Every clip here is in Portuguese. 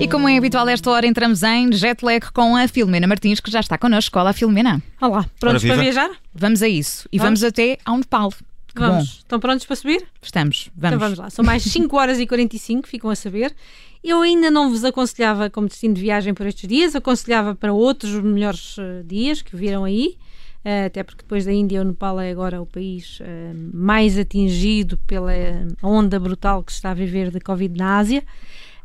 E como é habitual esta hora, entramos em jet lag com a Filomena Martins, que já está connosco. Olá, Filomena. Olá, prontos para viajar? Vamos a isso. E vamos, vamos até ao Nepal. Que vamos. Bom. Estão prontos para subir? Estamos. Vamos. Então vamos lá. São mais 5 horas e 45, ficam a saber. Eu ainda não vos aconselhava como destino de viagem por estes dias, aconselhava para outros melhores uh, dias que viram aí. Uh, até porque depois da Índia, o Nepal é agora o país uh, mais atingido pela onda brutal que se está a viver de Covid na Ásia.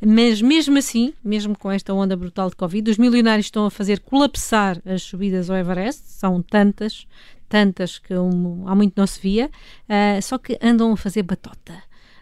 Mas mesmo assim, mesmo com esta onda brutal de Covid, os milionários estão a fazer colapsar as subidas ao Everest, são tantas, tantas que um, há muito não se via, uh, só que andam a fazer batota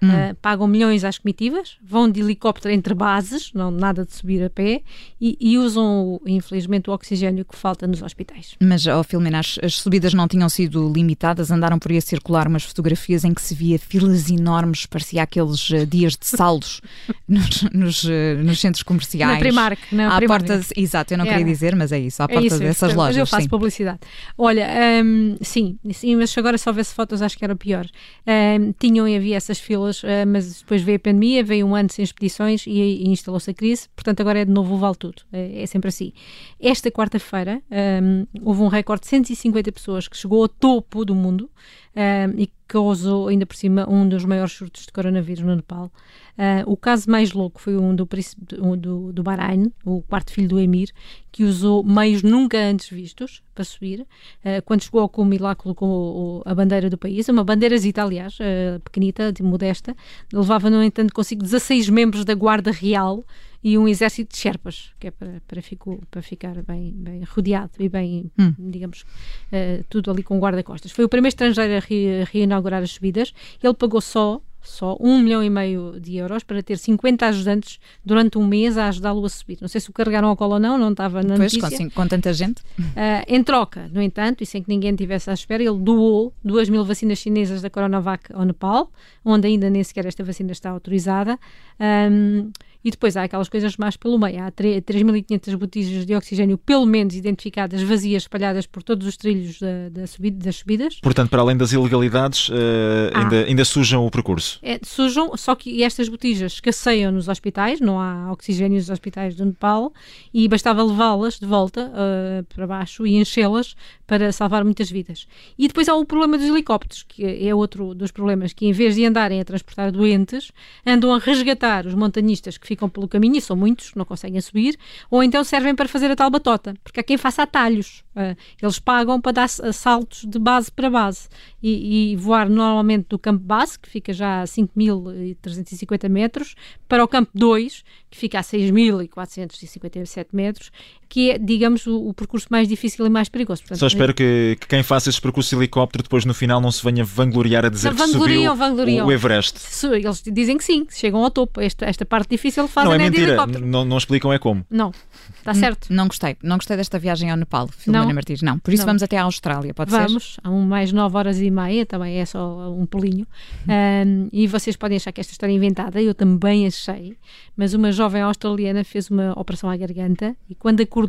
hum. uh, pagam milhões às comitivas, vão de helicóptero entre bases, não nada de subir a pé, e, e usam, infelizmente, o oxigênio que falta nos hospitais. Mas, ao oh, Filomena, as, as, subidas não tinham sido limitadas, andaram por aí a circular umas fotografias em que se via filas enormes, parecia aqueles uh, dias de saldos nos, nos, uh, nos, centros comerciais. Na Primark, na à Primark. porta, exato, eu não queria dizer, mas é isso, à é porta isso, dessas eu, lojas. eu faço sim. publicidade. Olha, um, sim, sim, mas agora se houvesse fotos acho que era pior. Um, tinham e havia essas filas uh, mas depois veio a pandemia, veio um ano sem expedições e, e instalou-se a crise, portanto agora é de novo o vale tudo, é, é sempre assim. Esta quarta-feira um, houve um recorde de 150 pessoas que chegou ao topo do mundo um, e causou ainda por cima um dos maiores surtos de coronavírus no Nepal. Uh, o caso mais louco foi um do, do, do Bahrein, o quarto filho do Emir, que usou meios nunca antes vistos para subir. Uh, quando chegou ao cume lá colocou a bandeira do país, uma bandeirazita, aliás, uh, pequenita, de modesta, levava, no entanto, consigo 16 membros da Guarda Real e um exército de Sherpas, que é para, para, fico, para ficar bem, bem rodeado e bem, hum. digamos, uh, tudo ali com guarda-costas. Foi o primeiro estrangeiro a, re, reinaugurar as subidas. Ele pagou só só um milhão e meio de euros para ter 50 ajudantes durante um mês a ajudá-lo a subir. Não sei se o carregaram ao colo ou não, não estava na pois, notícia. Com, com tanta gente. Uh, em troca, no entanto, e sem que ninguém tivesse à espera, ele doou 2 mil vacinas chinesas da Coronavac ao Nepal, onde ainda nem sequer esta vacina está autorizada. Um, e depois há aquelas coisas mais pelo meio. Há 3.500 botijas de oxigênio, pelo menos identificadas, vazias, espalhadas por todos os trilhos da, da subida, das subidas. Portanto, para além das ilegalidades, uh, ah. ainda, ainda sujam o percurso. É, sujam, só que estas botijas escasseiam nos hospitais, não há oxigênio nos hospitais do Nepal, e bastava levá-las de volta uh, para baixo e enchê-las para salvar muitas vidas. E depois há o problema dos helicópteros, que é outro dos problemas, que em vez de andarem a transportar doentes, andam a resgatar os montanhistas que ficam pelo caminho, e são muitos, não conseguem subir, ou então servem para fazer a tal batota, porque há quem faça atalhos. Uh, eles pagam para dar saltos de base para base e, e, voar normalmente do campo base, que fica já a 5.350 metros, para o campo 2, que fica a 6.457 metros, que é, digamos, o, o, percurso mais difícil e mais perigoso. Portanto, Só espero que, que, quem faça esse percurso de helicóptero depois no final não se venha vangloriar a dizer não, que subiu vangloriam. o Everest. Eles dizem que sim, chegam ao topo. Esta, esta parte difícil fazem não, é mentira. Não, não explicam é como. Não, está certo. Não, não gostei. Não gostei desta viagem ao Nepal, Filomena Martins. Não, por isso não. vamos até à Austrália, pode vamos, ser? Vamos, a um mais 9 horas e meia, também é só um pulinho. Um, e vocês podem achar que esta história é inventada, eu também achei, mas uma jovem australiana fez uma operação à garganta e quando acordou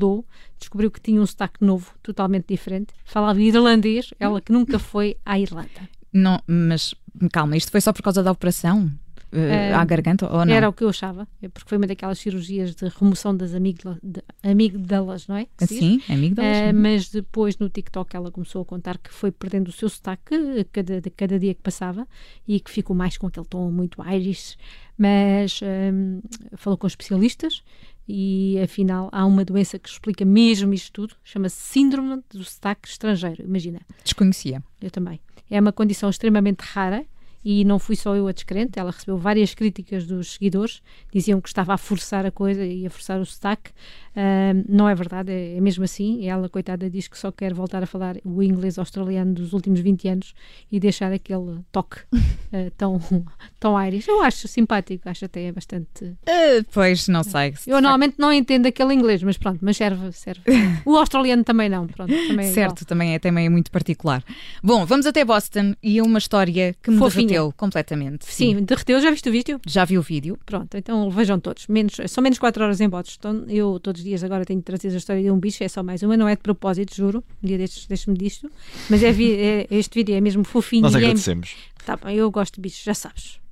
descobriu que tinha um sotaque novo, totalmente diferente. Falava irlandês, ela que nunca foi à Irlanda. Não, mas calma, isto foi só por causa da operação? Uh, à garganta ou não? Era o que eu achava, é porque foi uma daquelas cirurgias de remoção das amígdalas, amígdalas não é? Sim, amígdalas. Uh, mas depois no TikTok ela começou a contar que foi perdendo o seu sotaque cada, cada dia que passava e que ficou mais com aquele tom muito Irish, mas um, falou com especialistas e afinal há uma doença que explica mesmo isto tudo, chama-se Síndrome do Sotaque Estrangeiro. Imagina. Desconhecia. Eu também. É uma condição extremamente rara e não fui só eu a descrente, ela recebeu várias críticas dos seguidores, diziam que estava a forçar a coisa e a forçar o sotaque. Uh, não é verdade, é, é, mesmo assim. Ela, coitada, diz que só quer voltar a falar o inglês australiano dos últimos 20 anos e deixar aquele toque uh, tão, tão Irish. Eu acho simpático, acho até bastante. Uh, pois, não sei. Eu normalmente não entendo aquele inglês, mas pronto, mas serve, serve. o australiano também não, pronto. Também é certo, igual. também é, também é muito particular. Bom, vamos até Boston e uma história que me Fofinha. derreteu completamente. Sim, sim derreteu. Já viste o vídeo? Já vi o vídeo. Pronto, então vejam todos. Menos, são menos 4 horas em Boston. Eu todos os dias agora tenho trazido a história de um bicho, é só mais uma, não é de propósito, juro. Um dia destes deixo-me disto. Mas é, é, este vídeo é mesmo fofinho. Nós é agradecemos. É, tá bem, eu gosto de bichos, já sabes.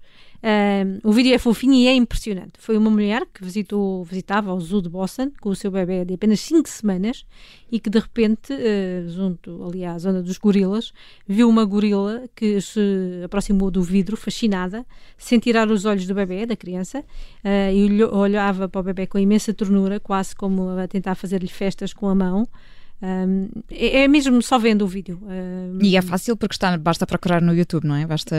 O vídeo é fofinho e é impressionante. Foi uma mulher que visitou, visitava o zoo de Boston com o seu bebê de apenas 5 semanas e que de repente, uh, junto ali à zona dos gorilas, viu uma gorila que se aproximou do vidro, fascinada, sem tirar os olhos do bebê, da criança, uh, e olhava para o bebê com imensa ternura, quase como a tentar fazer-lhe festas com a mão. Um, é, é, mesmo só vendo o vídeo. Um, e é fácil porque está, basta procurar no YouTube, não é? Basta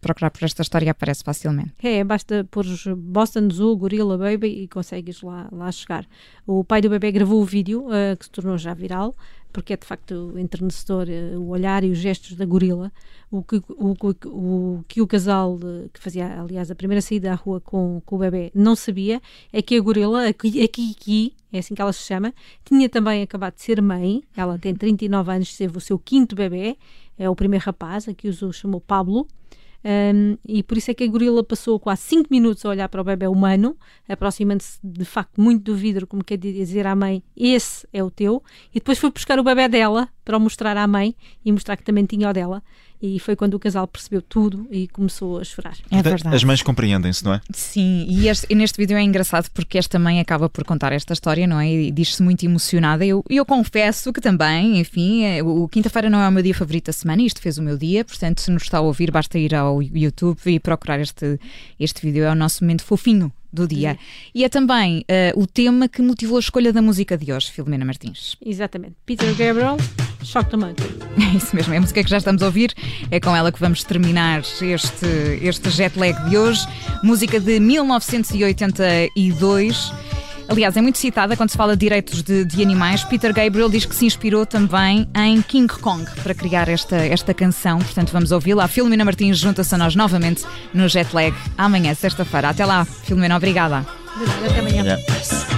procurar por esta história e aparece facilmente. É, basta pôr Boston Zoo, Gorilla Baby e consegues lá, lá chegar. O pai do bebê gravou o vídeo, uh, que se tornou já viral, porque é de facto enternecedor uh, o olhar e os gestos da gorila. O que o, o, o, que o casal, uh, que fazia, aliás, a primeira saída à rua com, com o bebê, não sabia é que a gorila, a Kiki, é assim que ela se chama, tinha também acabado de ser mãe, ela tem 39 anos, teve o seu quinto bebê, é o primeiro rapaz, aqui o chamou Pablo, um, e por isso é que a gorila passou quase 5 minutos a olhar para o bebê humano, aproximando-se de facto muito do vidro, como quer dizer à mãe: Esse é o teu, e depois foi buscar o bebê dela para o mostrar à mãe e mostrar que também tinha o dela. E foi quando o casal percebeu tudo e começou a chorar. É verdade. As mães compreendem-se, não é? Sim, e, este, e, neste vídeo é engraçado porque esta mãe acaba por contar esta história, não é? E diz-se muito emocionada. E eu, eu confesso que também, enfim, é, o quinta-feira não é o meu dia favorito da semana, isto fez o meu dia, portanto, se nos está a ouvir, basta ir ao YouTube e procurar este, este vídeo. É o nosso momento fofinho do dia. E é também uh, o tema que motivou a escolha da música de hoje, Filomena Martins. Exatamente. Peter Gabriel, Shock the Monkey. É isso mesmo, é a música que já estamos a ouvir. É com ela que vamos terminar este, este jet lag de hoje. Música de 1982. Aliás, é muito citada quando se fala de direitos de, de, animais. Peter Gabriel diz que se inspirou também em King Kong para criar esta, esta canção. Portanto, vamos ouvi-la. A Filomena Martins junta-se a nós novamente no Jet Lag amanhã, sexta-feira. Até lá, Filomena, obrigada. Até amanhã. Yeah.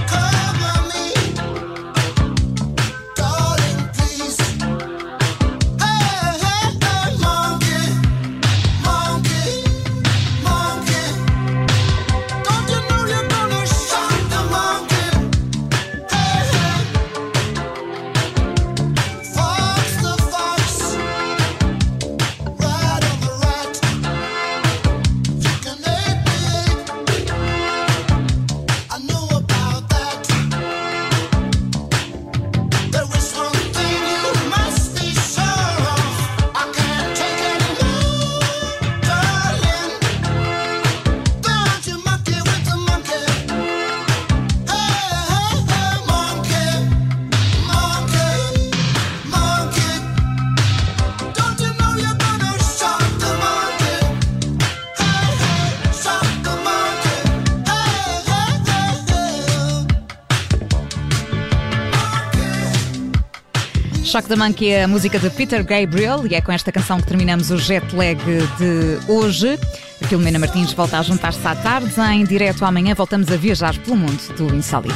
Shock the Monkey é a música de Peter Gabriel e é com esta canção que terminamos o jet lag de hoje. A Filomena Martins volta a juntar-se à tarde. Em direto amanhã voltamos a viajar pelo mundo do insólito.